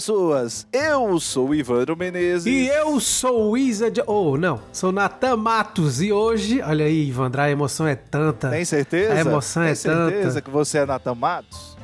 Pessoas! Eu sou o Ivandro Menezes. E eu sou o Isa de... Oh, não, sou Natan Matos. E hoje, olha aí, Ivandro, a emoção é tanta. Tem certeza? A emoção Tem é tanta. certeza que você é Natan Matos?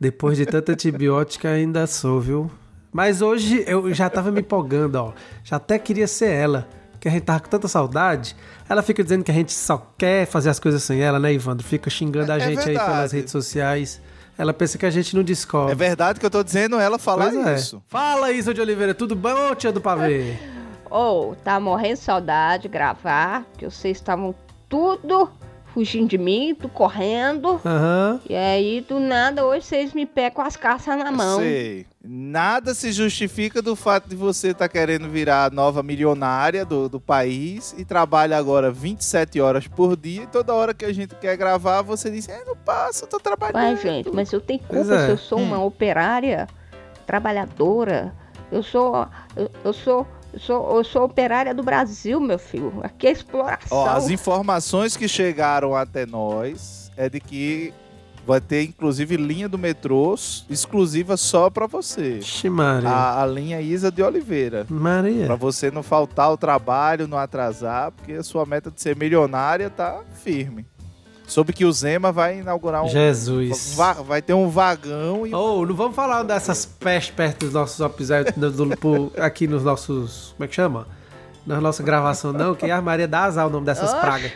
Depois de tanta antibiótica, ainda sou, viu? Mas hoje eu já tava me empolgando, ó. Já até queria ser ela, que a gente tava com tanta saudade. Ela fica dizendo que a gente só quer fazer as coisas sem ela, né, Ivandro? Fica xingando a É- é gente aí pelas redes sociais. Ela pensa que a gente não descobre. É verdade que eu tô dizendo ela falar Pois é. isso. Fala, Isa de Oliveira, tudo bom, tia do pavê? Ou tá morrendo de saudade de gravar, que vocês estavam tudo fugindo de mim, tu correndo. Aham. E aí, do nada, hoje vocês me pegam com as caças na mão. Sei. Nada se justifica do fato de você estar querendo virar a nova milionária do, do país e trabalha agora 27 horas por dia e toda hora que a gente quer gravar você diz, é, não passa, eu tô trabalhando. Mas, gente, mas eu tenho culpa é. se eu sou Hum. uma operária trabalhadora. Eu sou. Eu, eu sou. Eu sou, eu sou operária do Brasil, meu filho. Aqui é exploração. Ó, as informações que chegaram até nós é de que vai ter inclusive linha do metrô exclusiva só pra você. Ixi, Maria. A, a linha Isa de Oliveira. Maria. Pra você não faltar ao trabalho, não atrasar, porque a sua meta de ser milionária tá firme. Soube que o Zema vai inaugurar um. Jesus. va- vai ter um vagão e. Oh, não vamos falar dessas pestes perto dos nossos episódios aqui nos nossos. Como é que chama? Na nossa gravação, não, que a Maria dá azar o nome dessas Oxe. pragas.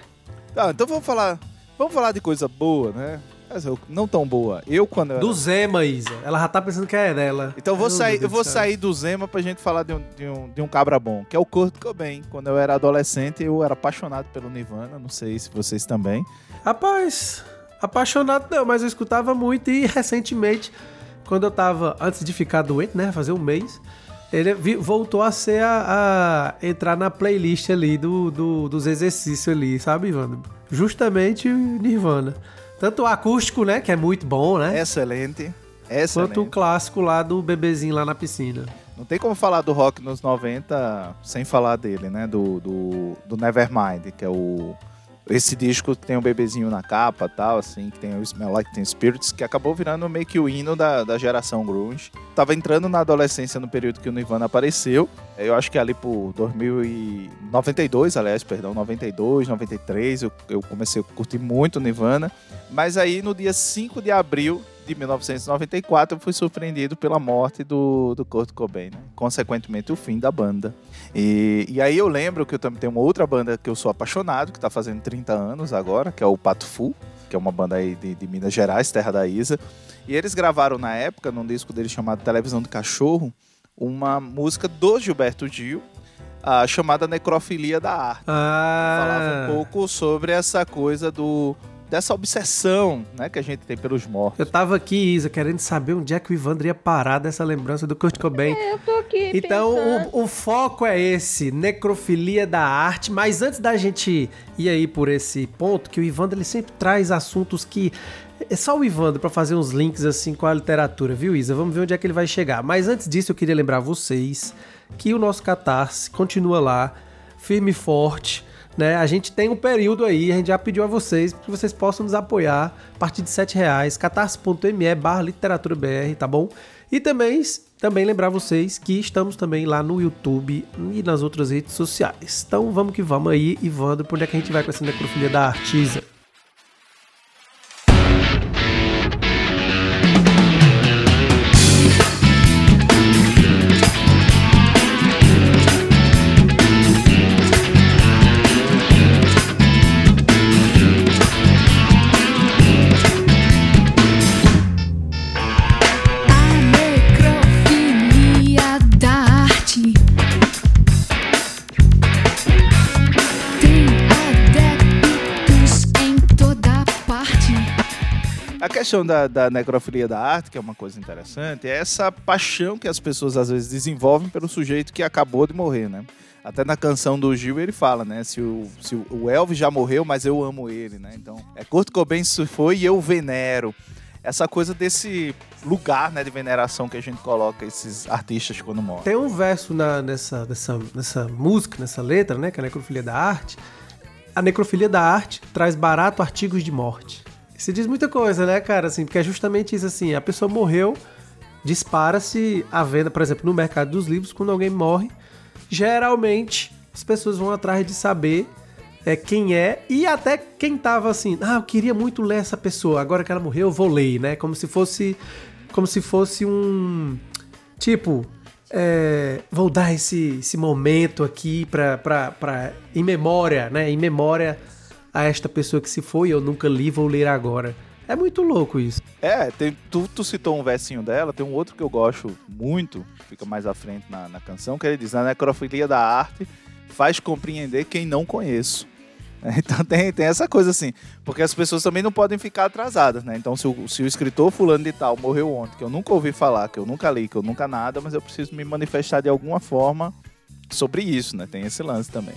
Tá, então vamos falar. Vamos falar de coisa boa, né? Mas eu- não tão boa. Eu quando eu era- Do Zema, Isa. Ela já tá pensando que é dela. Então eu vou sair, eu do vou sair do Zema pra gente falar de um, de um, de um cabra bom, que é o Kurt Cobain. Quando eu era adolescente, eu era apaixonado pelo Nirvana, não sei se vocês também. Rapaz, apaixonado não, mas eu escutava muito e recentemente, quando eu tava, antes de ficar doente, né, fazer um mês, ele voltou a ser a, a entrar na playlist ali do, do- dos exercícios ali, sabe, Ivandro? Justamente o Nirvana. Tanto o acústico, né, que é muito bom, né? Excelente. Excelente. Quanto o clássico lá do bebezinho lá na piscina. Não tem como falar do rock nos 90 sem falar dele, né? Do, do, do Nevermind, que é o. Esse disco tem o bebezinho na capa tal, assim, que tem o Smell Like Teen Spirits, que acabou virando meio que o hino da, da geração grunge. Tava entrando na adolescência no período que o Nirvana apareceu. Eu acho que ali por 2092, aliás, perdão, 92, 93, eu, eu comecei a curtir muito o Nirvana. Mas aí no dia 5 de abril de 1994 eu fui surpreendido pela morte do, do Kurt Cobain, né? consequentemente o fim da banda. E, e aí eu lembro que eu também tenho uma outra banda que eu sou apaixonado, que tá fazendo 30 anos agora, que é o Pato Fu, que é uma banda aí de, de Minas Gerais, terra da Isa. E eles gravaram na época, num disco deles chamado Televisão do Cachorro, uma música do Gilberto Gil, ah, chamada Necrofilia da Arte falava Ah, um pouco sobre essa coisa do dessa obsessão, né, que a gente tem pelos mortos. eu tava aqui, Isa, querendo saber onde é que o Ivandro ia parar dessa lembrança do Kurt Cobain. Eu tô aqui Então, o, o foco é esse, necrofilia da arte. Mas antes da gente ir aí por esse ponto, que o Ivandro ele sempre traz assuntos que. É só o Ivandro pra fazer uns links assim com a literatura, viu, Isa? Vamos ver onde é que ele vai chegar. Mas antes disso, eu queria lembrar vocês que o nosso Catarse continua lá, firme e forte. Né? A gente tem um período aí, a gente já pediu a vocês que vocês possam nos apoiar a partir de 7 reais, catarse.me barra literatura BR, tá bom? E também, também lembrar vocês que estamos também lá no YouTube e nas outras redes sociais. Então vamos que vamos aí, Ivandro, por onde é que a gente vai com essa necrofilia da artisa? Questão da, da necrofilia da arte, que é uma coisa interessante, é essa paixão que as pessoas às vezes desenvolvem pelo sujeito que acabou de morrer, né? Até na canção do Gil ele fala, né? Se o, se o Elvis já morreu, mas eu amo ele, né? Então, é Kurt Cobain se foi e eu venero. Essa coisa desse lugar, né, de veneração que a gente coloca esses artistas quando morrem. Tem um verso na, nessa, nessa, nessa música, nessa letra, né? Que é a necrofilia da arte. A necrofilia da arte traz barato artigos de morte. Isso diz muita coisa, né, cara? Assim, porque é justamente isso assim, a pessoa morreu, dispara-se a venda, por exemplo, no mercado dos livros, quando alguém morre, geralmente as pessoas vão atrás de saber é, quem é e até quem tava assim, ah, eu queria muito ler essa pessoa, agora que ela morreu, eu vou ler, né? Como se fosse como se fosse um tipo, é, vou dar esse, esse momento aqui pra, pra, pra, em memória, né? Em memória a esta pessoa que se foi, eu nunca li, vou ler agora. É muito louco isso. É, tem, tu, tu citou um versinho dela, tem um outro que eu gosto muito, fica mais à frente na, na canção, que ele diz: A necrofilia da arte faz compreender quem não conheço. Então tem, tem essa coisa assim, porque as pessoas também não podem ficar atrasadas, né? Então se o, se o escritor fulano de tal morreu ontem, que eu nunca ouvi falar, que eu nunca li, que eu nunca nada, mas eu preciso me manifestar de alguma forma sobre isso, né? Tem esse lance também.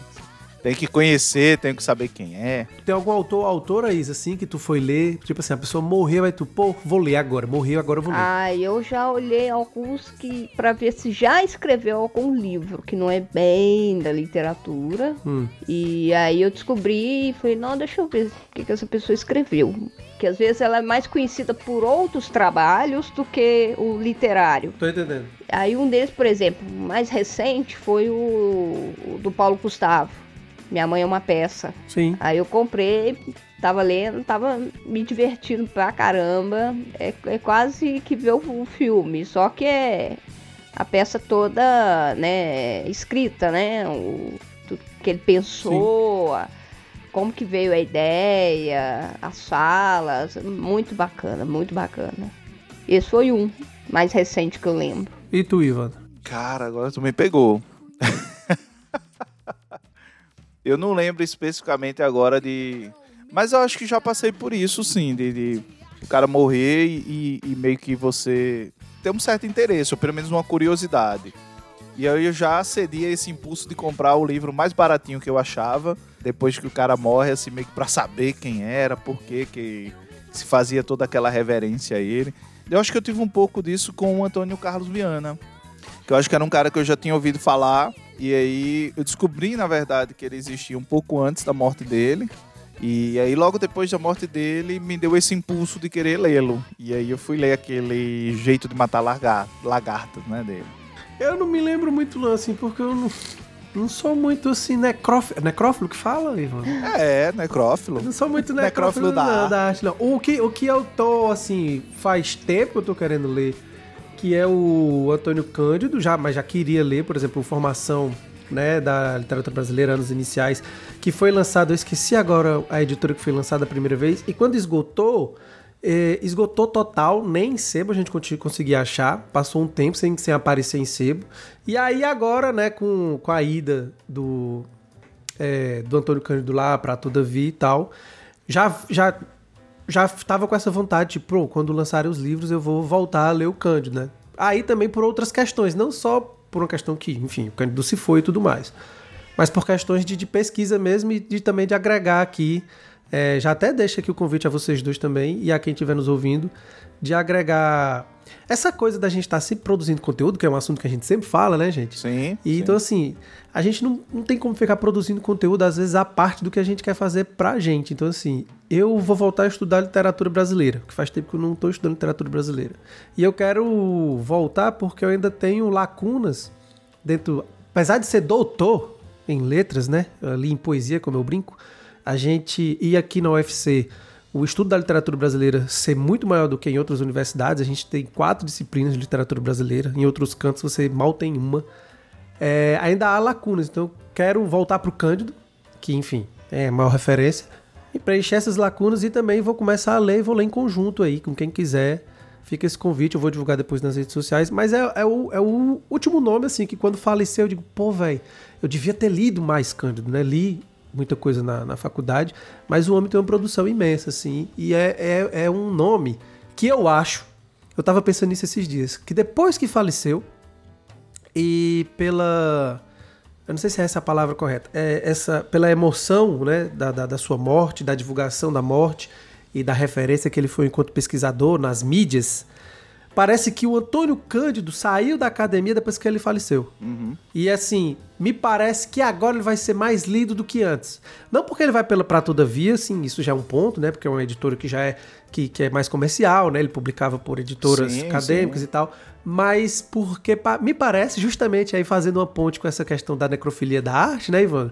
Tem que conhecer, tem que saber quem é. Tem algum autor, autora, Isa, assim, que tu foi ler? Tipo assim, a pessoa morreu, aí tu, pô, vou ler agora. Morreu, agora eu vou ler. Ah, eu já olhei alguns que. para ver se já escreveu algum livro, que não é bem da literatura. Hum. E aí eu descobri e falei, não, deixa eu ver o que, que essa pessoa escreveu. Que às vezes ela é mais conhecida por outros trabalhos do que o literário. Tô entendendo. Aí um deles, por exemplo, mais recente foi o, o do Paulo Gustavo minha mãe é uma peça. Sim. Aí eu comprei, tava lendo, tava me divertindo pra caramba. É, é quase que ver o, filme, só que é a peça toda, né, escrita, né? O, tudo que ele pensou, a, como que veio a ideia, as falas, muito bacana, muito bacana. Esse foi um mais recente que eu lembro. E tu, Ivan? Cara, agora tu me pegou. Eu não lembro especificamente agora de. Mas eu acho que já passei por isso, sim, de, de o cara morrer e, e, meio que você ter um certo interesse, ou pelo menos uma curiosidade. E aí eu já cedi a esse impulso de comprar o livro mais baratinho que eu achava, depois que o cara morre, assim, meio que pra saber quem era, por que que se fazia toda aquela reverência a ele. Eu acho que eu tive um pouco disso com o Antônio Carlos Viana, que eu acho que era um cara que eu já tinha ouvido falar, e aí eu descobri, na verdade, que ele existia um pouco antes da morte dele. E aí logo depois da morte dele me deu esse impulso de querer lê-lo. E aí eu fui ler aquele jeito de matar lagartas, né, dele. Eu não me lembro muito não, assim, porque eu não, não sou muito assim necrófilo. Necrófilo que fala, Ivan? É, necrófilo. não sou muito necrófilo, necrófilo da, não, da arte, não. O que, o que eu tô, assim, faz tempo que eu tô querendo ler que é o Antônio Cândido, já, mas já queria ler, por exemplo, Formação né, da literatura brasileira, anos iniciais, que foi lançado, eu esqueci agora a editora que foi lançada a primeira vez, e quando esgotou, eh, esgotou total, nem em sebo a gente conseguia achar, passou um tempo sem, sem aparecer em sebo, e aí agora, né, com, com a ida do, é, do Antônio Cândido lá para Todavia e tal, já, já já estava com essa vontade, tipo, quando lançarem os livros eu vou voltar a ler o Cândido, né? Aí também por outras questões, não só por uma questão que, enfim, o Cândido se foi e tudo mais, mas por questões de, de pesquisa mesmo e de, também de agregar aqui. É, já até deixa aqui o convite a vocês dois também e a quem estiver nos ouvindo, de agregar essa coisa da gente estar tá sempre produzindo conteúdo, que é um assunto que a gente sempre fala, né, gente? Sim. E sim. então, assim, a gente não, não tem como ficar produzindo conteúdo, às vezes, a parte do que a gente quer fazer pra gente. Então, assim, eu vou voltar a estudar literatura brasileira, que faz tempo que eu não estou estudando literatura brasileira. E eu quero voltar porque eu ainda tenho lacunas dentro. Apesar de ser doutor em letras, né? Ali em poesia, como eu brinco, a gente ia aqui na UFC o estudo da literatura brasileira ser muito maior do que em outras universidades. A gente tem quatro disciplinas de literatura brasileira, em outros cantos você mal tem uma é, ainda há lacunas. Então, quero voltar para o Cândido, que, enfim, é a maior referência, e preencher essas lacunas e também vou começar a ler e vou ler em conjunto aí, com quem quiser. Fica esse convite, eu vou divulgar depois nas redes sociais. Mas é, é, o, é o último nome, assim, que quando faleceu eu digo, pô, velho, eu devia ter lido mais Cândido, né? Li muita coisa na, na faculdade, mas o homem tem uma produção imensa, assim, e é, é, é um nome que eu acho, eu tava pensando nisso esses dias, que depois que faleceu, e pela. Eu não sei se é essa a palavra correta. É essa, pela emoção né, da, da, da sua morte, da divulgação da morte e da referência que ele foi enquanto pesquisador nas mídias, parece que o Antônio Cândido saiu da academia depois que ele faleceu. Uhum. E assim, me parece que agora ele vai ser mais lido do que antes. Não porque ele vai pela para toda via, assim, isso já é um ponto, né? Porque é uma editora que já é que, que é mais comercial, né? Ele publicava por editoras Sim, acadêmicas sim. e tal. Mas porque me parece, justamente aí fazendo uma ponte com essa questão da necrofilia da arte, né, Ivan?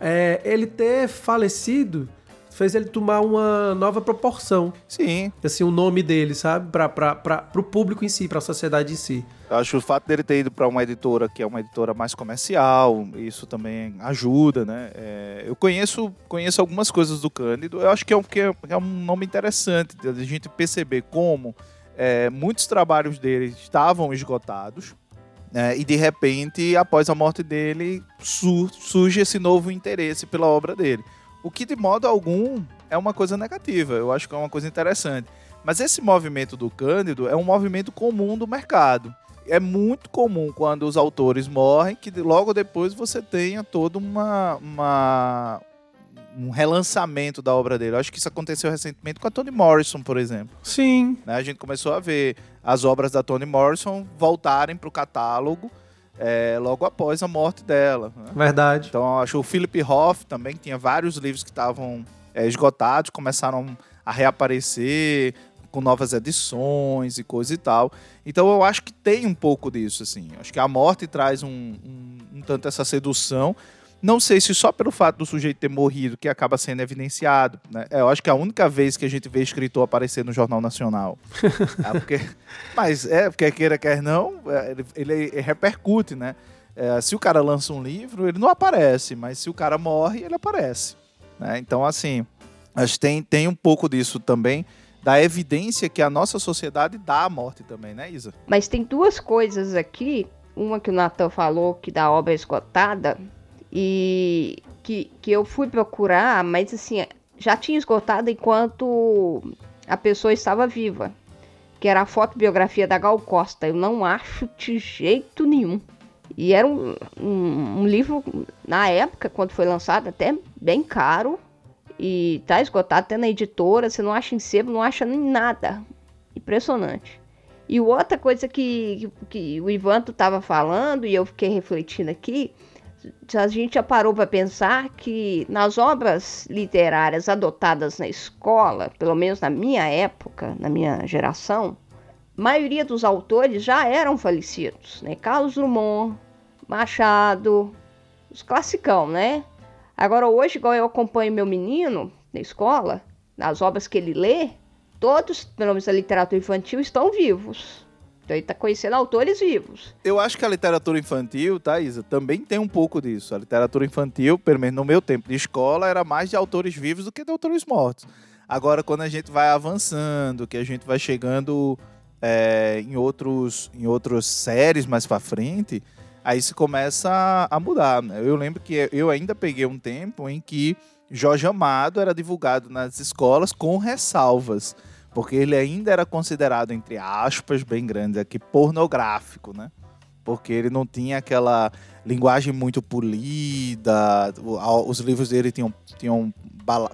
É, ele ter falecido fez ele tomar uma nova proporção. Sim. Assim, o nome dele, sabe? Pra, pra, pra, pro público em si, pra sociedade em si. Eu acho o fato dele ter ido para uma editora que é uma editora mais comercial, isso também ajuda, né? É, eu conheço, conheço algumas coisas do Cândido. Eu acho que é um, que é é um nome interessante de a gente perceber como é, muitos trabalhos dele estavam esgotados. né? e de repente, após a morte dele, su- surge esse novo interesse pela obra dele. O que de modo algum é uma coisa negativa. Eu acho que é uma coisa interessante. Mas esse movimento do Cândido é um movimento comum do mercado. É muito comum quando os autores morrem que logo depois você tenha todo uma, uma- um relançamento da obra dele. Eu acho que isso aconteceu recentemente com a Toni Morrison, por exemplo. Sim. né? A gente começou a ver as obras da Toni Morrison voltarem para o catálogo é, logo após a morte dela. né? Verdade. Então, acho que o Philip Hoff também que tinha vários livros que estavam é, esgotados, começaram a reaparecer com novas edições e coisa e tal. Então, eu acho que tem um pouco disso, assim. Acho que a morte traz um, um, um tanto essa sedução. Não sei se só pelo fato do sujeito ter morrido que acaba sendo evidenciado. Né? Eu acho que é a única vez que a gente vê escritor aparecer no Jornal Nacional. Ah, porque- mas é, porque queira, quer não, é, ele, ele repercute, né? É, se o cara lança um livro, ele não aparece, mas se o cara morre, ele aparece. né? Então, assim, acho que tem, tem um pouco disso também, da evidência que a nossa sociedade dá à morte também, né, Isa? Mas tem duas coisas aqui. Uma que o Natan falou que da obra esgotada e que, que eu fui procurar, mas assim, já tinha esgotado enquanto a pessoa estava viva. Que era a fotobiografia da Gal Costa. Eu não acho de jeito nenhum. E era um, um, um livro, na época, quando foi lançado, até bem caro. E tá esgotado até na editora. Você não acha em sebo, não acha em nada. Impressionante. E outra coisa que, que, que o Ivanto estava falando, e eu fiquei refletindo aqui, a gente já parou para pensar que nas obras literárias adotadas na escola, pelo menos na minha época, na minha geração, a maioria dos autores já eram falecidos, né? Carlos Drummond, Machado, os classicão, né? Agora hoje, igual eu acompanho meu menino na escola, nas obras que ele lê, todos, pelo menos da literatura infantil, estão vivos. Então ele está conhecendo autores vivos. Eu acho que a literatura infantil, tá, Isa, também tem um pouco disso. A literatura infantil, pelo menos no meu tempo de escola, era mais de autores vivos do que de autores mortos. Agora, quando a gente vai avançando, que a gente vai chegando é, em outros em outras séries mais pra frente, aí se começa a, a mudar. né? Eu lembro que eu ainda peguei um tempo em que Jorge Amado era divulgado nas escolas com ressalvas porque ele ainda era considerado, entre aspas, bem grandes aqui, pornográfico, né? Porque ele não tinha aquela linguagem muito polida, o- os livros dele tinham, tinham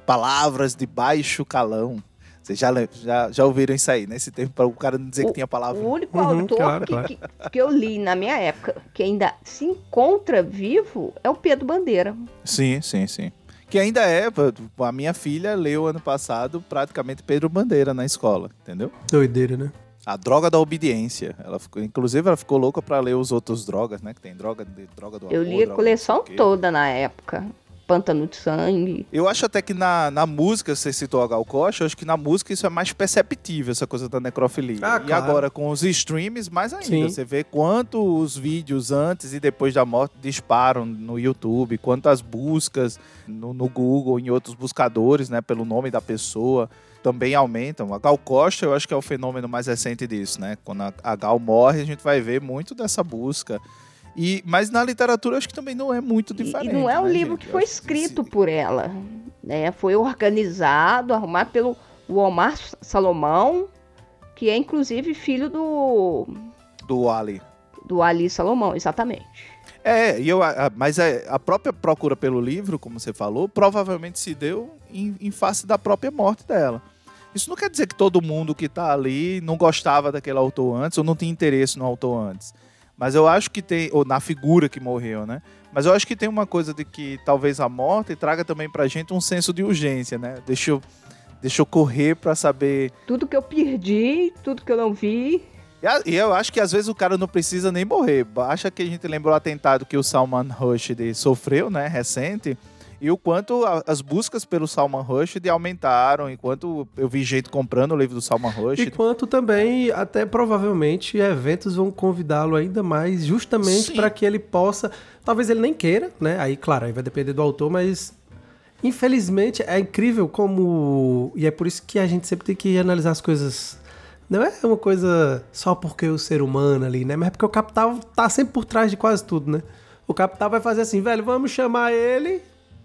palavras de baixo calão. Vocês já, já, já ouviram isso aí, nesse tempo, para o cara não dizer que tinha palavra. O único Uhum, autor claro, que, claro. que, que eu li na minha época, que ainda se encontra vivo, é o Pedro Bandeira. Sim, sim, sim. Que ainda é, pô, a minha filha leu ano passado praticamente Pedro Bandeira na escola, entendeu? Doideira, né? A droga da obediência. Ela ficou, inclusive, ela ficou louca pra ler os outros drogas, né? Que tem droga, de, droga do Eu amor, li a coleção toda na época. Pântano de Sangue. Eu acho até que na, na música, você citou a Gal Costa, eu acho que na música isso é mais perceptível, essa coisa da necrofilia. Ah, e claro. agora com os streams, mais ainda. Sim. Você vê quanto os vídeos antes e depois da morte disparam no YouTube, quanto as buscas no, no Google, em outros buscadores, né, pelo nome da pessoa, também aumentam. A Gal Costa, eu acho que é o fenômeno mais recente disso, né? Quando a, a Gal morre, a gente vai ver muito dessa busca. E, mas na literatura acho que também não é muito diferente. E não é um né, livro gente? que foi escrito por ela. Né? Foi organizado, arrumado pelo Omar Salomão, que é inclusive filho do, Do Ali. do Ali Salomão, exatamente. É, e eu, mas é, a própria procura pelo livro, como você falou, provavelmente se deu em, em face da própria morte dela. Isso não quer dizer que todo mundo que tá ali não gostava daquele autor antes ou não tinha interesse no autor antes. Mas eu acho que tem, ou na figura que morreu, né? Mas eu acho que tem uma coisa de que talvez a morte traga também pra gente um senso de urgência, né? Deixa eu, deixa eu correr pra saber Tudo que eu perdi, tudo que eu não vi. e eu acho que às vezes o cara não precisa nem morrer. Basta que a gente lembre o atentado que o Salman Rushdie sofreu, né, recente, e o quanto a- as buscas pelo Salman Rushdie aumentaram, enquanto eu vi gente comprando o livro do Salman Rushdie. Enquanto também, até provavelmente, eventos vão convidá-lo ainda mais, justamente para que ele possa. Talvez ele nem queira, né? Aí, claro, aí vai depender do autor, mas. Infelizmente, é incrível como. E é por isso que a gente sempre tem que analisar as coisas. Não é uma coisa só porque o ser humano ali, né? Mas é porque o capital tá sempre por trás de quase tudo, né? O capital vai fazer assim, velho, vamos chamar ele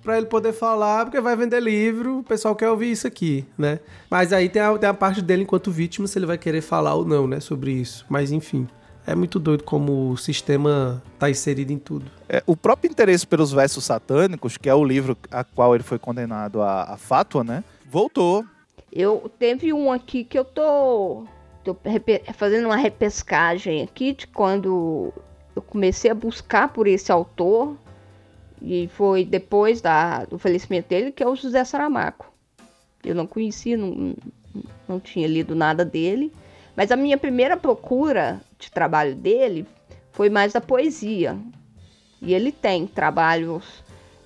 pra ele poder falar, porque vai vender livro, o pessoal quer ouvir isso aqui, né? Mas aí tem a, tem a parte dele enquanto vítima, se ele vai querer falar ou não, né, sobre isso. Mas enfim, é muito doido como o sistema tá inserido em tudo. É, o próprio interesse pelos versos satânicos, que é o livro a qual ele foi condenado à, à fátua, né, voltou. Eu teve um aqui que eu tô, tô fazendo uma repescagem aqui de quando eu comecei a buscar por esse autor e foi depois da, do falecimento dele que é o José Saramago. Eu não conhecia, não, não tinha lido nada dele, mas a minha primeira procura de trabalho dele foi mais da poesia. E ele tem trabalhos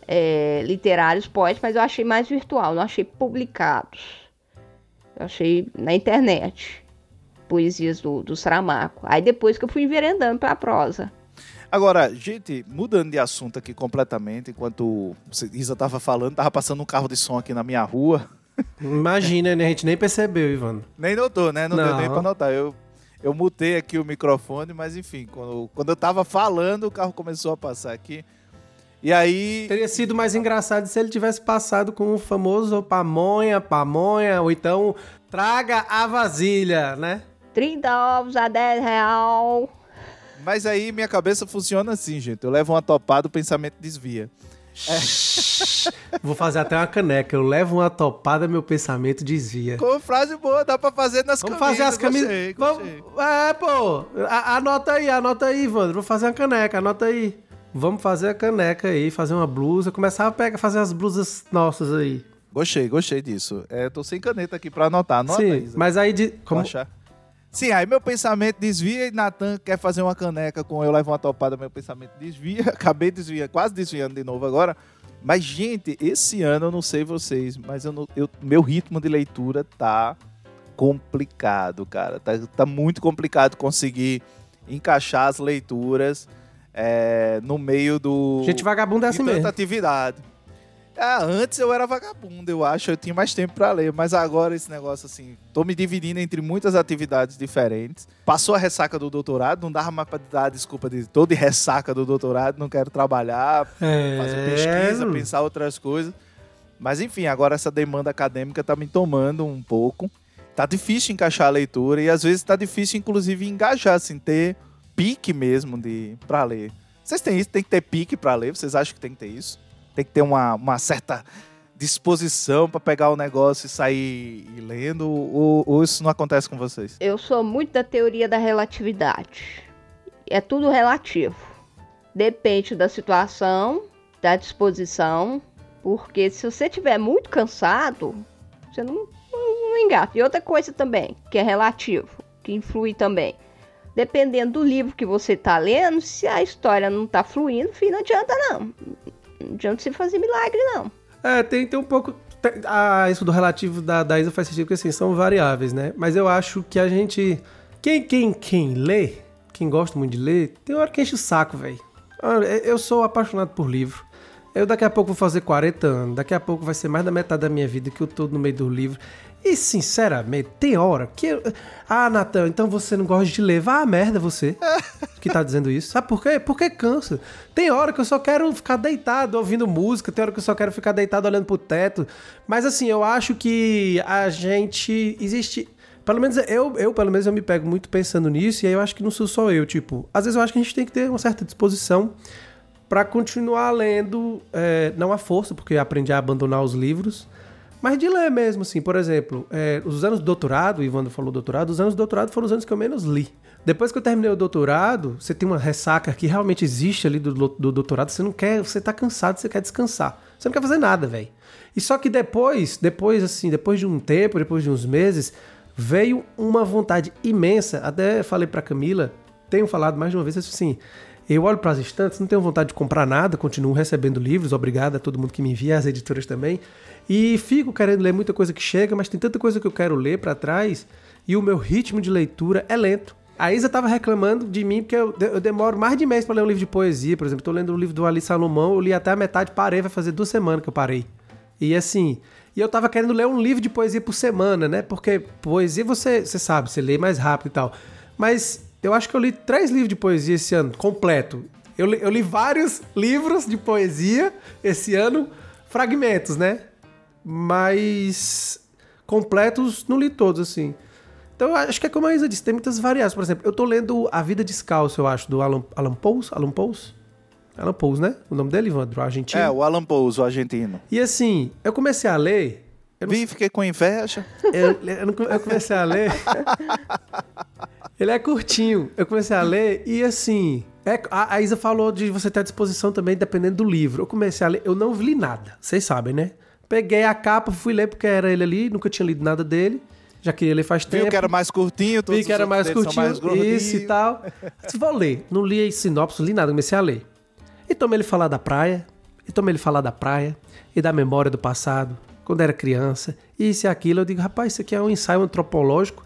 é, literários poéticos, mas eu achei mais virtual, não achei publicados. Eu achei na internet poesias do, do Saramago. Aí depois que eu fui enveredando pra prosa. Agora, gente, mudando de assunto aqui completamente, enquanto você- Isa tava falando, tava passando um carro de som aqui na minha rua. Imagina, né? A gente nem percebeu, Ivan. Nem notou, né? Não, deu Não. nem pra notar. Eu, eu mutei aqui o microfone, mas enfim, quando, quando eu tava falando, o carro começou a passar aqui. E aí. Teria sido mais engraçado se ele tivesse passado com o famoso pamonha, pamonha, ou então traga a vasilha, né? 30 ovos a 10 real. Mas aí minha cabeça funciona assim, gente. Eu levo uma topada, o pensamento desvia. Vou fazer até uma caneca. Eu levo uma topada, meu pensamento desvia. Com frase boa, dá pra fazer nas Vamos camisas. fazer as camisas. gostei, Vamos... gostei. É, pô. A- anota aí, anota aí, Evandro. Vou fazer uma caneca, anota aí. Vamos fazer a caneca aí, fazer uma blusa. Começar a pegar, fazer as blusas nossas aí. Gostei, gostei disso. É, tô sem caneta aqui pra anotar. Anota, Sim, Isa. mas aí de. Vou Como... Sim, aí meu pensamento desvia e Natan quer fazer uma caneca com eu levo uma topada, meu pensamento desvia. Acabei desviando, quase desviando de novo agora. Mas, gente, esse ano eu não sei vocês, mas eu não- eu- meu ritmo de leitura tá complicado, cara. Tá, tá muito complicado conseguir encaixar as leituras é, no meio do. Gente vagabunda é assim mesmo. atividade. Ah, antes eu era vagabundo, eu acho, eu tinha mais tempo pra ler, mas agora esse negócio assim, tô me dividindo entre muitas atividades diferentes. Passou a ressaca do doutorado, não dava mais pra dar desculpa de tô de ressaca do doutorado, não quero trabalhar, fazer É, pesquisa, pensar outras coisas. Mas enfim, agora essa demanda acadêmica tá me tomando um pouco. Tá difícil encaixar a leitura e às vezes tá difícil inclusive engajar, assim, ter pique mesmo de para ler. Vocês têm isso? Tem que ter pique pra ler? Vocês acham que tem que ter isso? Tem que ter uma, uma certa disposição pra pegar o negócio e sair lendo? Ou, ou isso não acontece com vocês? Eu sou muito da teoria da relatividade. É tudo relativo. Depende da situação, da disposição, porque se você estiver muito cansado, você não, não, não engata. E outra coisa também, que é relativo, que influi também. Dependendo do livro que você está lendo, se a história não está fluindo, não adianta não. Não adianta você fazer milagre, não. É, tem, tem um pouco. ah, isso do relativo da, da Isa faz sentido, porque assim, são variáveis, né? Mas eu acho que a gente. Quem, quem, quem lê, quem gosta muito de ler, tem hora que enche o saco, velho. Olha, Eu sou apaixonado por livro. Eu daqui a pouco vou fazer 40 anos, daqui a pouco vai ser mais da metade da minha vida que eu tô no meio do livro. E sinceramente, tem hora que. Eu... Ah, Natan, então você não gosta de ler. A merda você que tá dizendo isso. Sabe por quê? Porque cansa. Tem hora que eu só quero ficar deitado ouvindo música, tem hora que eu só quero ficar deitado olhando pro teto. Mas assim, eu acho que a gente. Existe. Pelo menos eu, eu, pelo menos, eu me pego muito pensando nisso, e aí eu acho que não sou só eu. Tipo, às vezes eu acho que a gente tem que ter uma certa disposição para continuar lendo, é, não à força, porque aprendi a abandonar os livros, mas de ler mesmo, assim. Por exemplo, é, os anos do doutorado, o Ivandro falou doutorado, os anos do doutorado foram os anos que eu menos li. Depois que eu terminei o doutorado, você tem uma ressaca que realmente existe ali do, do doutorado, você não quer, você tá cansado, você quer descansar. Você não quer fazer nada, velho. E só que depois, depois assim, depois de um tempo, depois de uns meses, veio uma vontade imensa. Até falei para Camila, tenho falado mais de uma vez assim, eu olho para as estantes, não tenho vontade de comprar nada, continuo recebendo livros, obrigado a todo mundo que me envia, as editoras também. E fico querendo ler muita coisa que chega, mas tem tanta coisa que eu quero ler para trás e o meu ritmo de leitura é lento. A Isa tava reclamando de mim porque eu, eu demoro mais de mês para ler um livro de poesia, por exemplo. Tô lendo o um livro do Ali Salomão, eu li até a metade, parei, vai fazer duas semanas que eu parei. E assim, e eu tava querendo ler um livro de poesia por semana, né? Porque poesia você, você sabe, você lê mais rápido e tal. Mas eu acho que eu li três livros de poesia esse ano, completo. Eu li, eu li vários livros de poesia esse ano, fragmentos, né? Mas completos não li todos, assim. Então, acho que é como a Isa disse, tem muitas variáveis. Por exemplo, eu tô lendo A Vida Descalço, eu acho, do Alan, Alan Pouls. Alan Pouls? Alan Pouls, né? O nome dele, Ivandro, o argentino. É, o Alan Pouls, o argentino. E assim, eu comecei a ler... Eu Vi, fiquei com inveja. Eu, eu, eu comecei a ler... Ele é curtinho. Eu comecei a ler e assim. É, a, a, Isa falou de você ter à disposição também, dependendo do livro. Eu comecei a ler, eu não li nada, vocês sabem, né? Peguei a capa, fui ler porque era ele ali, nunca tinha lido nada dele. Já queria ler faz tempo. Viu que era mais curtinho, Vi que era mais curtinho, mais isso e tal. Vou ler. Não li sinopse, li nada, comecei a ler. E tomei ele falar da praia, e tomei ele falar da praia, e da memória do passado, quando era criança, isso e aquilo. Eu digo, rapaz, isso aqui é um ensaio antropológico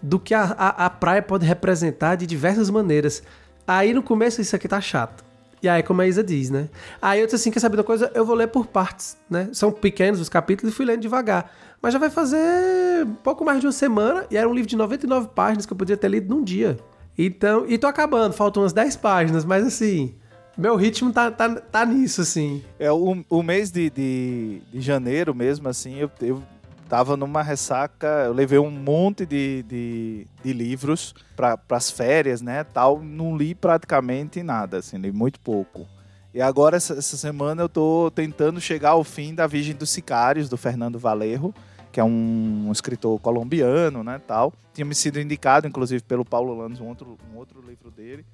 do que a, a, a praia pode representar de diversas maneiras. Aí no começo isso aqui tá chato. E aí, como a Isa diz, né? Aí eu disse assim: quer saber da coisa? Eu vou ler por partes, né? São pequenos os capítulos e fui lendo devagar. Mas já vai fazer pouco mais de uma semana e era um livro de 99 páginas que eu podia ter lido num dia. Então, e tô acabando, faltam umas 10 páginas, mas assim, meu ritmo tá, tá, tá nisso, assim. É, o, o mês de, de, de janeiro mesmo, assim, eu, eu tava numa ressaca, eu levei um monte de, de, de livros para as férias, né, tal, não li praticamente nada, assim, li muito pouco. E agora, essa, semana, eu tô tentando chegar ao fim da Virgem dos Sicários, do Fernando Valerro, que é um, escritor colombiano, né, tal. Tinha me sido indicado, inclusive, pelo Paulo Landes, um outro, um outro livro dele.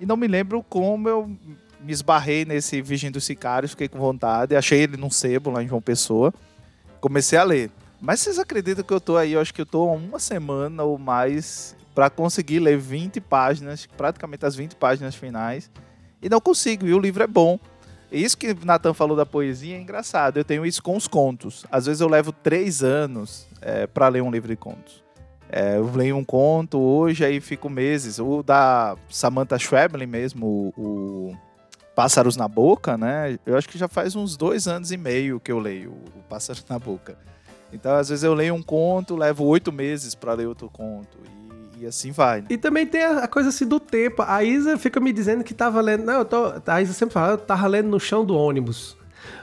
E não me lembro como eu me esbarrei nesse Virgem dos Sicários, fiquei com vontade, achei ele num sebo lá em João Pessoa. Comecei a ler. Mas vocês acreditam que eu tô aí? Eu acho que eu tô uma semana ou mais para conseguir ler 20 páginas, praticamente as 20 páginas finais. E não consigo, e o livro é bom. Isso que o Nathan falou da poesia é engraçado. Eu tenho isso com os contos. Às vezes eu levo três anos é, para ler um livro de contos. É, eu leio um conto hoje, aí fico meses. O da Samantha Schweblin mesmo, o, o, Pássaros na Boca, né? Eu acho que já faz uns dois anos e meio que eu leio o Pássaros na Boca. Então, às vezes eu leio um conto, levo oito meses para ler outro conto. E, e assim vai. Né? E também tem a coisa assim do tempo. A Isa fica me dizendo que tava lendo. Não, eu tô. A Isa sempre fala, eu tava lendo no chão do ônibus.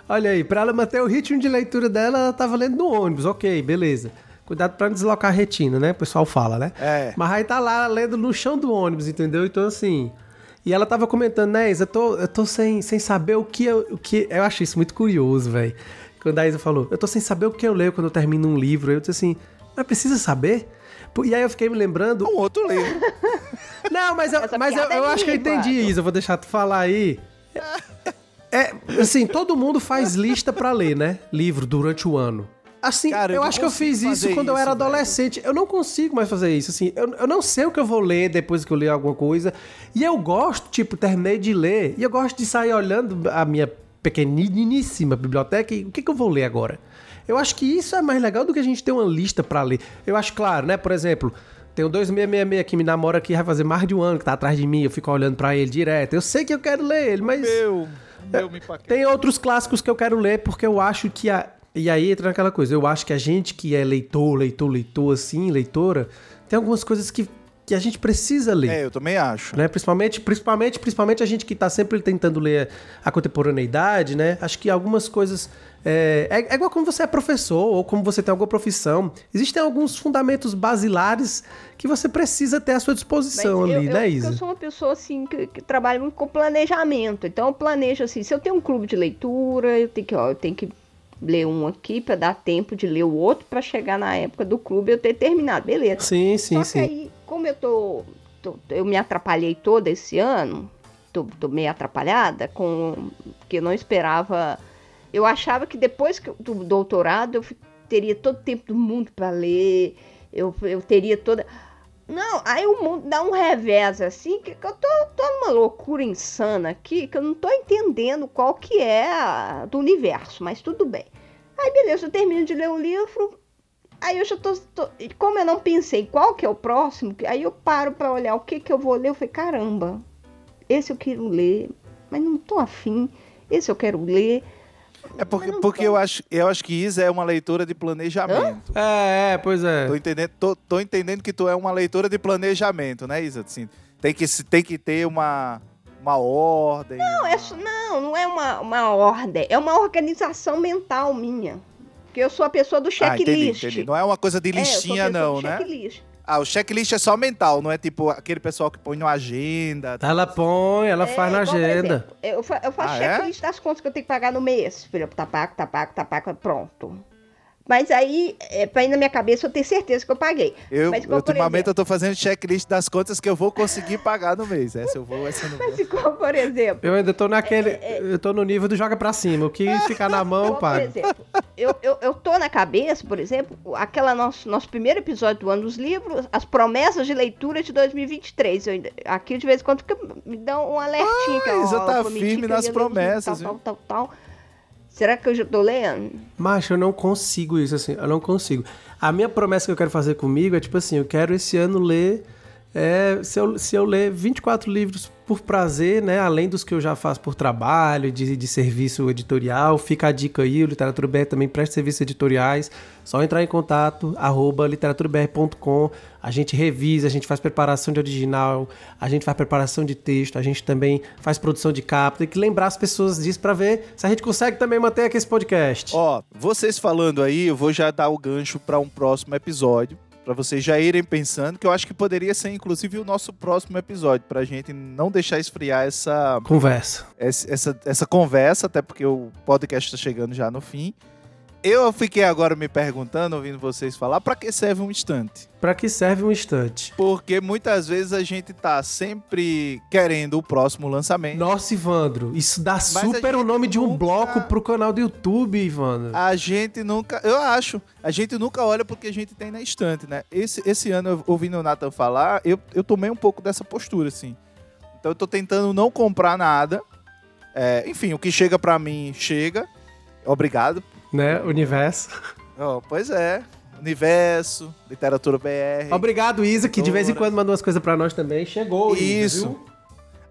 Olha aí, para ela manter o ritmo de leitura dela, ela tava lendo no ônibus. Ok, beleza. Cuidado para não deslocar a retina, né? O pessoal fala, né? É. Mas aí tá lá lendo no chão do ônibus, entendeu? Então, assim. E ela tava comentando, né, Isa, eu tô, eu tô sem, sem saber o que eu, o que. Eu acho isso muito curioso, velho. Quando a Isa falou, eu tô sem saber o que eu leio quando eu termino um livro. Eu disse assim, mas precisa saber? E aí eu fiquei me lembrando. Um outro livro. Não, mas eu, mas eu, eu acho que eu entendi, Isa. Eu vou deixar tu falar aí. É, assim, todo mundo faz lista para ler, né? Livro durante o ano. Assim, Cara, eu, eu acho que eu fiz isso quando isso, eu era adolescente. Velho. Eu não consigo mais fazer isso. Assim, eu, eu não sei o que eu vou ler depois que eu ler alguma coisa. E eu gosto, tipo, terminei de ler. E eu gosto de sair olhando a minha pequeniníssima biblioteca e o que, que eu vou ler agora? Eu acho que isso é mais legal do que a gente ter uma lista para ler. Eu acho claro, né? Por exemplo, tem um 2666 que me namora aqui, vai fazer mais de um ano que tá atrás de mim, eu fico olhando para ele direto. Eu sei que eu quero ler ele, mas. Meu, meu me Tem outros clássicos que eu quero ler porque eu acho que a, E aí entra naquela coisa, eu acho que a gente que é leitor, leitor, leitor, assim, leitora, tem algumas coisas que, que a gente precisa ler. É, eu também acho. Né? Principalmente, principalmente, principalmente a gente que está sempre tentando ler a contemporaneidade, né? Acho que algumas coisas. É, é, é igual como você é professor ou como você tem alguma profissão. Existem alguns fundamentos basilares que você precisa ter à sua disposição Mas ali, eu, né, eu, Isa? Eu sou uma pessoa assim que, que trabalha muito com planejamento. Então eu planejo assim, se eu tenho um clube de leitura, eu tenho que, ó, eu tenho que ler um aqui para dar tempo de ler o outro para chegar na época do clube eu ter terminado, beleza? Sim, sim, Só sim. que aí, como eu tô, tô- eu me atrapalhei toda esse ano, tô, tô meio atrapalhada com que eu não esperava. Eu achava que depois que, do doutorado eu teria todo o tempo do mundo para ler, eu, eu teria toda não, aí o mundo dá um revés assim, que eu tô, tô numa loucura insana aqui, que eu não tô entendendo qual que é a, do universo, mas tudo bem. Aí beleza, eu termino de ler o livro, aí eu já tô, tô- e como eu não pensei qual que é o próximo, aí eu paro pra olhar o que que eu vou ler, eu falei, caramba, esse eu quero ler, mas não tô afim, esse eu quero ler. É porque, porque eu, acho, eu acho que Isa é uma leitora de planejamento. É, é, pois é. Tô entendendo, tô, tô entendendo que tu é uma leitora de planejamento, né, Isa? Assim, tem, que, tem que ter uma, uma ordem. Não, é, só- não, não é uma, uma ordem, é uma organização mental minha. Porque eu sou a pessoa do Ah, entendi, checklist. entendi. Não é uma coisa de É, listinha, pessoa não, né? checklist. Ah, o checklist é só mental, não é tipo aquele pessoal que põe no agenda. Ela põe, ela É, faz na agenda. exemplo, eu, fa- eu faço Ah, é? checklist das contas que eu tenho que pagar no mês. Por exemplo, tapaco, tapaco, tapaco, pronto. Mas aí, é, pra ir na minha cabeça, eu tenho certeza que eu paguei. Eu, Mas igual, por ultimamente, exemplo- eu tô fazendo checklist das contas que eu vou conseguir pagar no mês. Essa eu vou, essa eu não vou. Mas igual, por exemplo, Eu ainda tô naquele. É, Eu tô no nível do joga pra cima. O que ficar na mão, igual, por paga. exemplo eu, eu, eu tô na cabeça, por exemplo, aquela nosso, nosso primeiro episódio do ano dos livros, as promessas de leitura de 2023. Eu ainda- aqui, de vez em quando, me dá um alertinho. que, ó, Isa tá eu prometi firme que nas os livros, promessas, Tal, tal, tal, tal. Será que eu já tô lendo? Macho, eu não consigo isso, assim. Eu não consigo. A minha promessa que eu quero fazer comigo é tipo assim: eu quero esse ano ler. É, se, eu, se eu ler 24 livros por prazer, né? Além dos que eu já faço por trabalho, de, de serviço editorial, fica a dica aí. O Literatura BR também presta serviços editoriais. Só entrar em contato, arroba literaturabr.com. A gente revisa, a gente faz preparação de original, a gente faz preparação de texto, a gente também faz produção de capa. Tem que lembrar as pessoas disso pra ver se a gente consegue também manter aqui esse podcast. Ó, vocês falando aí, eu vou já dar o gancho para um próximo episódio. Pra vocês já irem pensando, que eu acho que poderia ser inclusive o nosso próximo episódio, pra gente não deixar esfriar essa, Conversa. essa, essa, essa conversa, até porque o podcast tá chegando já no fim. Eu fiquei agora me perguntando, ouvindo vocês falar, pra que serve um instante? Pra que serve um instante? Porque muitas vezes a gente tá sempre querendo o próximo lançamento. Nossa, Ivandro, isso dá a super o nome de um nunca- bloco pro canal do YouTube, Ivandro. A gente nunca, eu acho, a gente nunca olha porque a gente tem na estante, né? Esse, esse ano, ouvindo o Nathan falar, eu, eu tomei um pouco dessa postura, assim. Então eu tô tentando não comprar nada. É, enfim, o que chega pra mim, chega. Obrigado. Né, universo. Ó, pois é. Universo, Literatura BR. Obrigado, Isa, que de vez em quando mandou umas coisas pra nós também. Chegou, Isa, Isso. viu?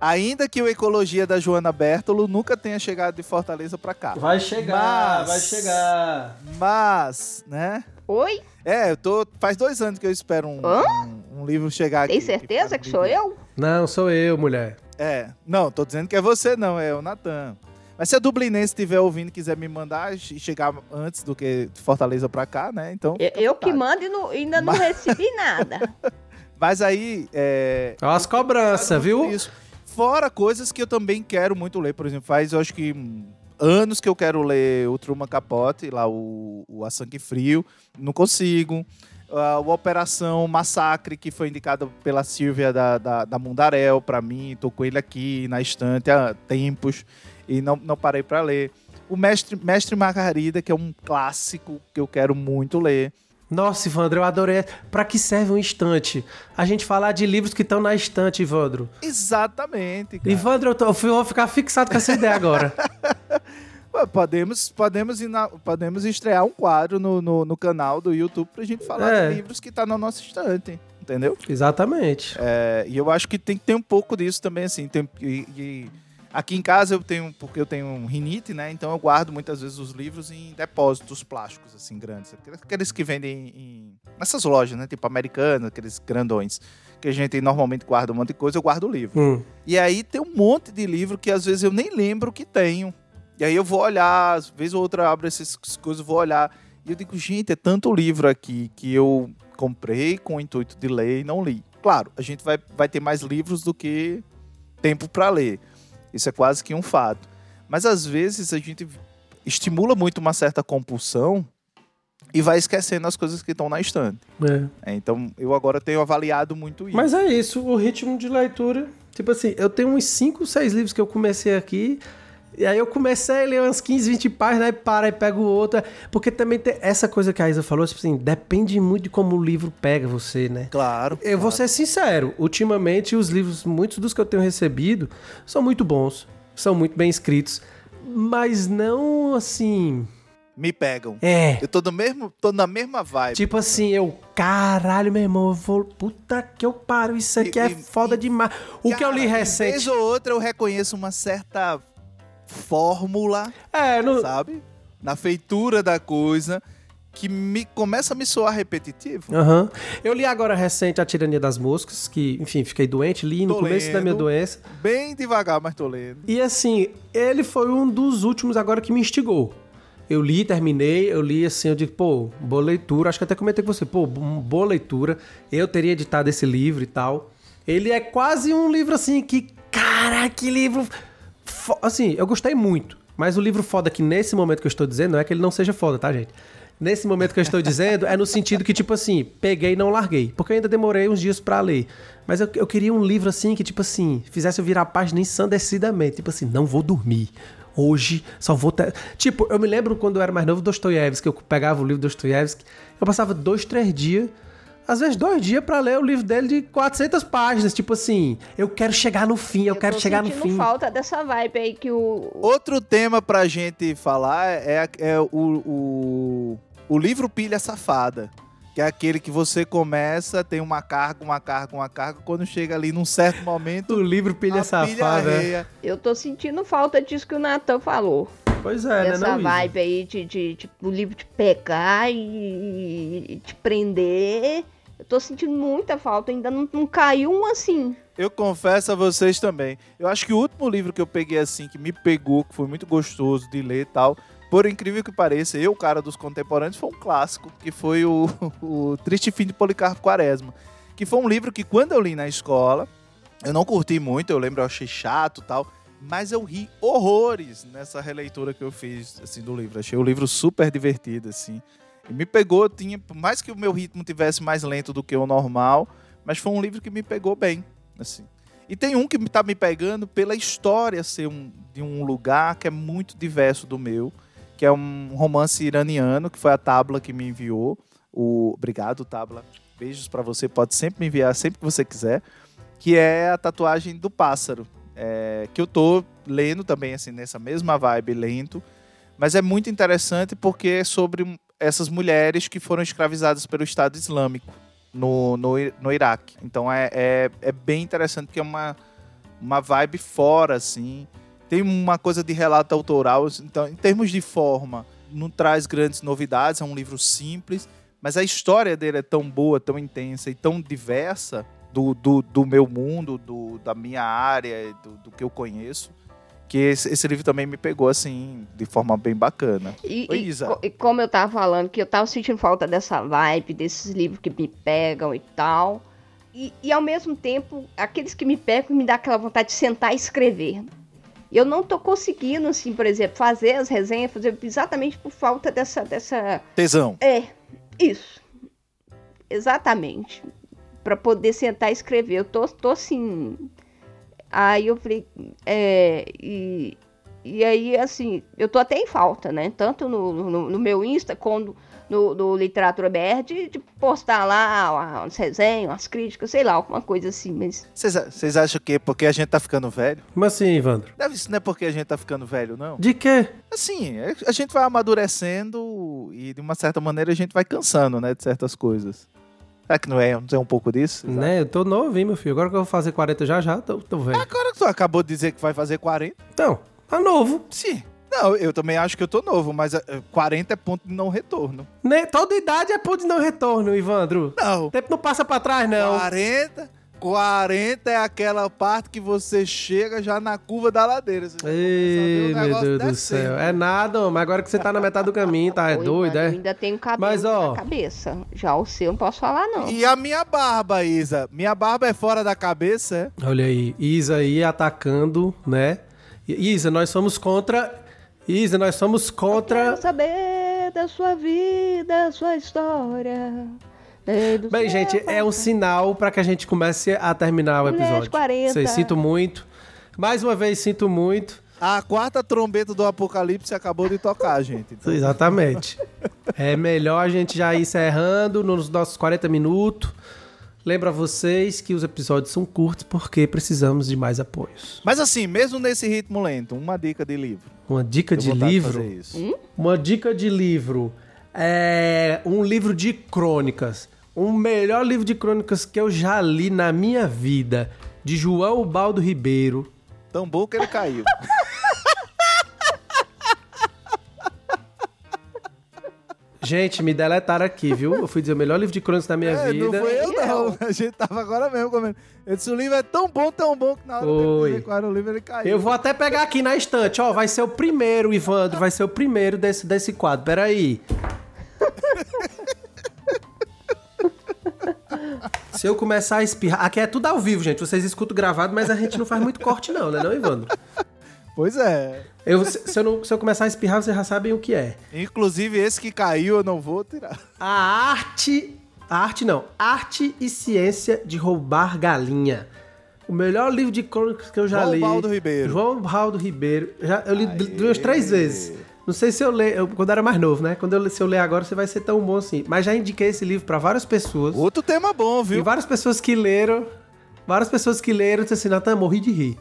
Ainda que o Ecologia da Joana Bertolo nunca tenha chegado de Fortaleza pra cá. Vai chegar, Mas- vai chegar. Mas, né? Oi? É, eu tô. Faz dois anos que eu espero um, um, um livro chegar aqui. Tem certeza tá que sou eu? Não, sou eu, mulher. É. Não, tô dizendo que é você, não, é o Natan. Mas se a Dublinense estiver ouvindo e quiser me mandar e chegar antes do que de Fortaleza pra cá, né? Então. Eu, eu que mando e não- ainda não recebi nada. Mas aí. É, as cobranças, viu? Isso. Fora coisas que eu também quero muito ler. Por exemplo, faz eu acho que hum, anos que eu quero ler o Truman Capote, lá o, o A Sangue Frio. Não consigo. O Operação Massacre, que foi indicado pela Silvia da, da, da Mundarel pra mim. Tô com ele aqui na estante há tempos e não, não parei pra ler. O Mestre, Mestre Margarida, que é um clássico que eu quero muito ler. Nossa, Ivandro, eu adorei. Pra que serve um instante? A gente falar de livros que estão na estante, Ivandro. Exatamente, cara. Ivandro, eu, tô- eu vou ficar fixado com essa ideia agora. Podemos, podemos, podemos estrear um quadro no, no, no canal do YouTube pra gente falar É. de livros que tá na nossa estante, entendeu? Exatamente. É, e eu acho que tem que ter um pouco disso também, assim. Tem, e, e Aqui em casa eu tenho, porque eu tenho rinite, né? Então eu guardo muitas vezes os livros em depósitos plásticos, assim, grandes. Aqueles que vendem em, nessas lojas, né? Tipo americanas, aqueles grandões. Que a gente normalmente guarda um monte de coisa, eu guardo o livro. Hum. E aí tem um monte de livro que às vezes eu nem lembro que tenho. E aí eu vou olhar, às vezes ou outra abro essas coisas, vou olhar. E eu digo, gente, é tanto livro aqui que eu comprei com o intuito de ler e não li. Claro, a gente vai, vai ter mais livros do que tempo para ler. Isso é quase que um fato. Mas às vezes a gente estimula muito uma certa compulsão e vai esquecendo as coisas que estão na estante. É. É, então eu agora tenho avaliado muito isso. Mas é isso, o ritmo de leitura. Tipo assim, eu tenho uns 5, 6 livros que eu comecei aqui. E aí eu comecei a ler umas 15, 20 páginas, aí para e pego outra. Porque também tem essa coisa que a Isa falou, tipo assim, depende muito de como o livro pega você, né? Claro. Eu vou claro. ser sincero, ultimamente os livros, muitos dos que eu tenho recebido, são muito bons, são muito bem escritos, mas não assim. Me pegam. É. Eu tô, no mesmo, tô na mesma vibe. Tipo assim, eu, caralho, meu irmão, eu vou. Puta que eu paro, isso aqui E- é e- foda e- demais. O que eu li Cara, recente. Vez ou outra eu reconheço uma certa fórmula, É, não. sabe? Na feitura da coisa que me começa a me soar repetitivo. Aham. Eu li agora recente A Tirania das Moscas, que, enfim, fiquei doente, li no Tô começo da minha lendo. doença. Bem devagar, mas tô lendo. E assim, ele foi um dos últimos agora que me instigou. Eu li, terminei, eu li assim, eu digo, pô, boa leitura. Acho que até comentei com você, pô, boa leitura. Eu teria editado esse livro e tal. Ele é quase um livro assim que, cara, que livro. Assim, eu gostei muito. Mas o livro foda que nesse momento que eu estou dizendo não é que ele não seja foda, tá, gente? Nesse momento que eu estou dizendo é no sentido que, tipo assim, peguei e não larguei. Porque eu ainda demorei uns dias pra ler. Mas eu, eu queria um livro assim que, tipo assim, fizesse eu virar a página ensandecidamente. Tipo assim, não vou dormir. Hoje só vou ter. Tipo, eu me lembro quando eu era mais novo, Dostoiévski, eu pegava o livro do Dostoiévski, eu passava dois, três dias, às vezes dois dias pra ler o livro dele de 400 páginas. Tipo assim, eu quero chegar no fim, eu, quero tô chegar no sentindo fim. falta dessa vibe aí que o. Outro tema pra gente falar é, é o, o, o livro Pilha Safada. Que é aquele que você começa, tem uma carga, uma carga, uma carga. Quando chega ali num certo momento, O livro Pilha a Safada. é. arreia. Eu tô sentindo falta disso que o Natan falou. Pois é, né? Essa Não, Isa? vibe aí de, de, de o livro te pegar e, e te prender. Eu tô sentindo muita falta, ainda não, não caiu um assim. Eu confesso a vocês também. Eu acho que o último livro que eu peguei assim, que me pegou, que foi muito gostoso de ler e tal, por incrível que pareça, eu, cara dos contemporâneos, foi um clássico, que foi o, o Triste Fim de Policarpo Quaresma. Que foi um livro que quando eu li na escola, eu não curti muito, eu lembro, eu achei chato e tal, mas eu ri horrores nessa releitura que eu fiz, assim, do livro. Achei o livro super divertido, assim. E me pegou, tinha, por mais que o meu ritmo tivesse mais lento do que o normal, mas foi um livro que me pegou bem, assim. E tem um que tá me pegando pela história ser um, de um lugar que é muito diverso do meu, que é um romance iraniano, que foi a Tabla que me enviou. O... Obrigado, Tabla. Beijos pra você, pode sempre me enviar sempre que você quiser. Que é a tatuagem do pássaro. é, que eu tô lendo também, assim, nessa mesma vibe, lento. Mas é muito interessante porque é sobre essas mulheres que foram escravizadas pelo Estado Islâmico no, no, no Iraque. Então é, é, é bem interessante porque é uma, uma vibe fora, assim. Tem uma coisa de relato autoral. Então, em termos de forma, não traz grandes novidades, é um livro simples. Mas a história dele é tão boa, tão intensa e tão diversa do, do, do meu mundo, do, da minha área, do, do que eu conheço, que esse, esse livro também me pegou, assim, de forma bem bacana. E, Oi, e e como eu tava falando, que eu tava sentindo falta dessa vibe, desses livros que me pegam e tal. E, e ao mesmo tempo, aqueles que me pegam me dá aquela vontade de sentar e escrever. Eu não tô conseguindo, assim, por exemplo, fazer as resenhas, fazer exatamente por falta dessa, dessa Tesão. É, isso. Exatamente. Pra poder sentar e escrever. Eu tô, tô assim. Aí eu falei. É, e, e aí, assim, eu tô até em falta, né? Tanto no, no, no meu Insta como no, no Literatura BR de, de postar lá umas resenhas, umas críticas, sei lá, alguma coisa assim. Mas Vocês acham que é porque a gente tá ficando velho? Como assim, Evandro? Deve, isso não é porque a gente tá ficando velho, não. De quê? Assim, a gente vai amadurecendo e de uma certa maneira a gente vai cansando, né, de certas coisas. Será que não é, não é um pouco disso? Né? Eu tô novo, hein, meu filho. Agora que eu vou fazer 40 já, já, tô, tô velho. Agora que tu acabou de dizer que vai fazer 40. Então, tá novo. Sim. Não, eu também acho que eu tô novo, mas eh, 40 é ponto de não retorno. Né? Toda idade é ponto de não retorno, Ivandro. Não. O tempo não passa pra trás, não. 40, 40 é aquela parte que você chega já na curva da ladeira. Ei, meu Deus do céu. É nada, mas agora que você tá na metade do caminho, tá? É Ô, doido, Ivandro, é? Eu ainda tenho cabelo Mas, ó- na cabeça. Já o seu não posso falar, não. E a minha barba, Isa? Minha barba é fora da cabeça, é? Olha aí, Isa aí atacando, né? Isa, nós somos contra. Isa, nós somos contra. Quero saber da sua vida, sua história. Bem, seu gente, é um sinal pra que a gente comece a terminar o episódio. 40. Vocês sinto muito. Mais uma vez, sinto muito. A quarta trombeta do apocalipse acabou de tocar, gente. Então, Exatamente. É melhor a gente já ir encerrando nos nossos 40 minutos. Lembra vocês que os episódios são curtos porque precisamos de mais apoios. Mas assim, mesmo nesse ritmo lento, uma dica de livro. Uma dica Tenho de livro. fazer isso. Uma dica de livro. É um livro de crônicas. O melhor livro de crônicas que eu já li na minha vida. De João Baldo Ribeiro. Tão bom que ele caiu. Gente, me deletaram aqui, viu? Eu fui dizer o melhor livro de crônicas da minha É, vida. não foi eu, não. A gente tava agora mesmo comendo. Eu disse, o livro é tão bom, tão bom, que na hora Oi. de dizer qual era o livro, ele caiu. Eu vou até pegar aqui na estante, ó. Vai ser o primeiro, Ivandro. Vai ser o primeiro desse, desse quadro. Peraí. Se eu começar a espirrar. Aqui é tudo ao vivo, gente. Vocês escutam gravado, mas a gente não faz muito corte, não, né, não, Ivandro? Pois é. Eu, se, se eu não- se eu começar a espirrar, vocês já sabem o que é. Inclusive, esse que caiu, eu não vou tirar. A arte. A arte não. Arte e ciência de roubar galinha. O melhor livro de crônicas que eu já João li. Baldo Ribeiro. João Baldo Ribeiro. Já, eu li duas, três vezes. Não sei se eu leio. eu- Quando era mais novo, né? Quando eu, se eu ler agora, você vai ser tão bom assim. Mas já indiquei esse livro pra várias pessoas. Outro tema bom, E viu? várias pessoas que leram. Várias pessoas que leram disseram assim, Natan, morri de rir.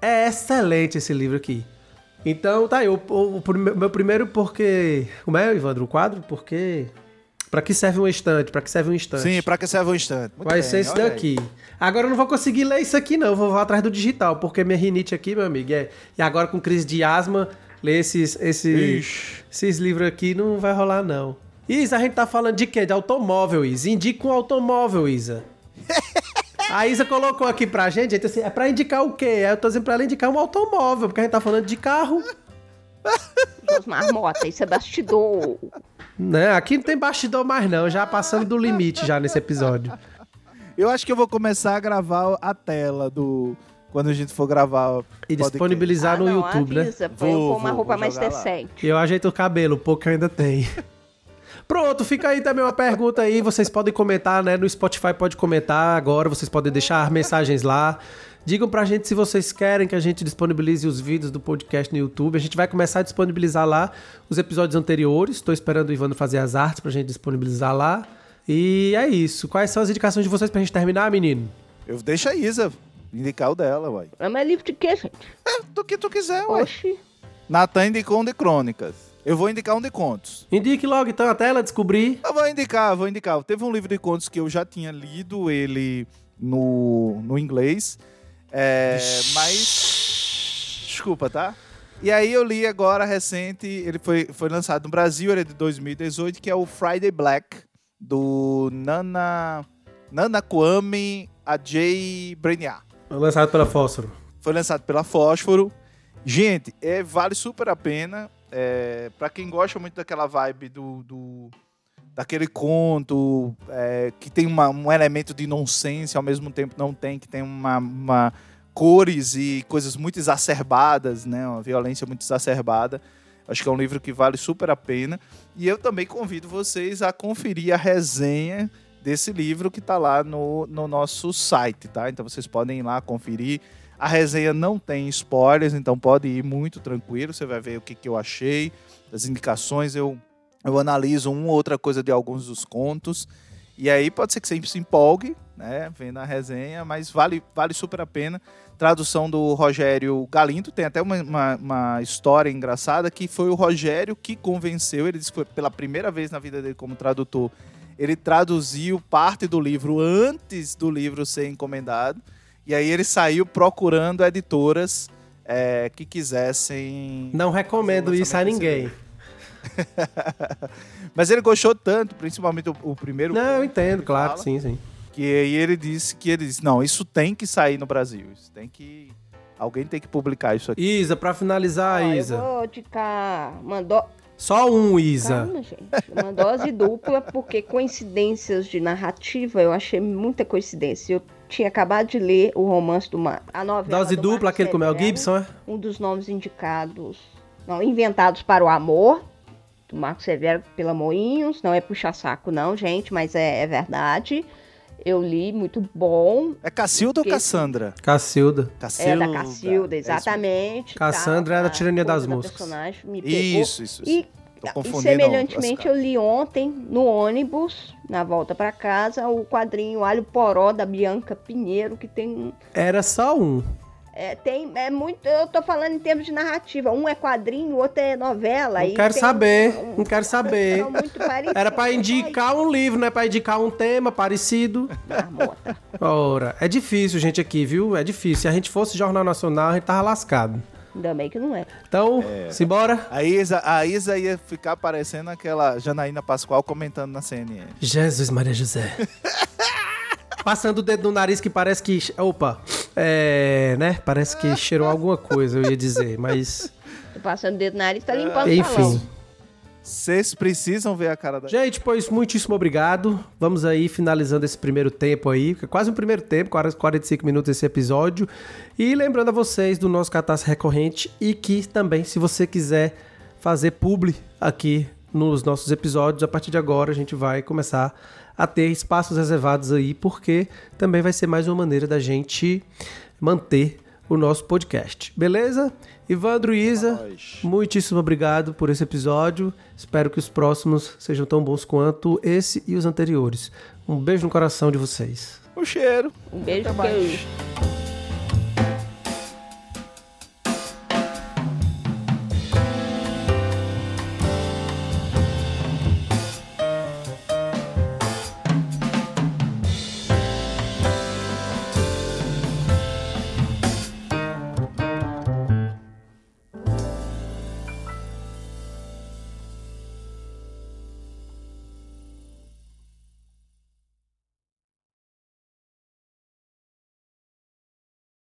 É excelente esse livro aqui. Então, tá aí, o, o- o meu primeiro porque... Como é, Ivandro, o quadro? Porque... Pra que serve um estante? Pra que serve um estante? Sim, pra que serve um instante. Muito Vai bem, ser esse olha aí. daqui. Agora eu não vou conseguir ler isso aqui, não. Eu vou, vou atrás do digital, porque minha rinite aqui, meu amigo, é... E agora com crise de asma, ler esses, esses, Ixi. esses livros aqui não vai rolar, não. Isa, a gente tá falando de quê? De automóvel, Isa. Indica um automóvel, Isa. A Isa colocou aqui pra gente, gente, assim, é pra indicar o quê? Aí Eu tô dizendo pra ela indicar um automóvel, porque a gente tá falando de carro, Josmar Mota, isso é bastidor. né? Aqui não tem bastidor mais não, já passando do limite já nesse episódio. Eu acho que eu vou começar a gravar a tela do... Quando a gente for gravar E disponibilizar Ah, no não, YouTube, né? avisa, põe Vou, uma vou, roupa vou mais decente. E eu ajeito o cabelo, o pouco que eu ainda tenho. Pronto, fica aí também uma pergunta aí. Vocês podem comentar, né? No Spotify pode comentar agora, vocês podem deixar mensagens lá. Digam pra gente se vocês querem que a gente disponibilize os vídeos do podcast no YouTube. A gente vai começar a disponibilizar lá os episódios anteriores. Estou esperando o Ivandro fazer as artes pra gente disponibilizar lá. E é isso. Quais são as indicações de vocês pra gente terminar, menino? Eu deixo a Isa indicar o dela, uai. Mas é livro de quê, gente? É, do que tu quiser, uai. Oxi. Natan indicou um de crônicas. Eu vou indicar um de contos. Indique logo então a tela, descobrir. Eu vou indicar, vou indicar. Teve um livro de contos que eu já tinha lido ele no, no inglês. É, mas. Desculpa, tá? E aí eu li agora recente, ele foi, foi lançado no Brasil, ele é de 2018, que é o Friday Black, do Nana. Nana Kwame Ajay Brainiar. Lançado pela Fósforo. Foi lançado pela Fósforo. Gente, é, vale super a pena. É, para quem gosta muito daquela vibe do, do- daquele conto é, que tem uma- um elemento de nonsense, ao mesmo tempo não tem, que tem uma, uma cores e coisas muito exacerbadas, né? Uma violência muito exacerbada. Acho que é um livro que vale super a pena. E eu também convido vocês a conferir a resenha desse livro que está lá no, no nosso site, tá? Então vocês podem ir lá conferir. A resenha não tem spoilers, então pode ir muito tranquilo. Você vai ver o que, que eu achei, as indicações. Eu, eu analiso uma ou outra coisa de alguns dos contos. E aí pode ser que você se empolgue, né? Vendo a resenha, mas vale, vale super a pena. Tradução do Rogério Galindo. Tem até uma, uma, uma história engraçada que foi o Rogério que convenceu. Ele disse que foi pela primeira vez na vida dele como tradutor. Ele traduziu parte do livro antes do livro ser encomendado. E aí ele saiu procurando editoras é, que quisessem. Não recomendo isso a ninguém. Mas ele gostou tanto, principalmente o, o primeiro. Não, eu entendo, claro, fala, sim, sim. Que aí ele disse que ele disse: não, isso tem que sair no Brasil. Isso tem que. Alguém tem que publicar isso aqui. Isa, pra finalizar, Ó, Isa. Eu vou indicar do... Só um, Isa. Calma, gente. uma dose dupla, porque coincidências de narrativa, eu achei muita coincidência. Eu tinha acabado de ler o romance do Mar... a novela Dose do dupla, aquele com o Mel Gibson, é? Um dos nomes indicados, não, inventados para o amor, do Marco Severo pela Moinhos. Não é puxa-saco, não, gente, mas é, é verdade. Eu li, muito bom. É Cacilda ou Que- Cassandra? Cacilda. É Cacilda. da Cacilda, É isso exatamente. Cassandra tá? era a A tirania das da moscas. personagem me mesmo. pegou. Isso, isso, isso. E, e semelhantemente, eu li ontem, no ônibus, na volta para casa, o quadrinho Alho Poró, da Bianca Pinheiro, que tem... Era só um. É, tem, é muito... Eu tô falando em termos de narrativa. Um é quadrinho, o outro é novela. Não e quero tem saber, um- não quero saber. São muito parecidos. Era pra indicar um livro, não é pra indicar um tema parecido. Marmota. Ora, é difícil, gente, aqui, viu? É difícil. Se a gente fosse Jornal Nacional, a gente tava lascado. Ainda bem que não é. Então, simbora. A Isa, a Isa ia ficar parecendo aquela Janaína Pascoal comentando na CNN. Jesus Maria José. Passando o dedo no nariz que parece que. Opa! É. né? Parece que cheirou alguma coisa, eu ia dizer, mas. Tô passando o dedo no nariz, tá limpando o Enfim. salão. Vocês precisam ver a cara da. Gente, pois muitíssimo obrigado. Vamos aí finalizando esse primeiro tempo aí, que é quase um primeiro tempo, quase 45 minutos esse episódio. E lembrando a vocês do nosso catástrofe recorrente e que também, se você quiser fazer publi aqui nos nossos episódios, a partir de agora a gente vai começar a ter espaços reservados aí, porque também vai ser mais uma maneira da gente manter o nosso podcast. Beleza? Ivandro e Isa, Nós. muitíssimo obrigado por esse episódio. Espero que os próximos sejam tão bons quanto esse e os anteriores. Um beijo no coração de vocês. O cheiro. Um beijo, Até mais.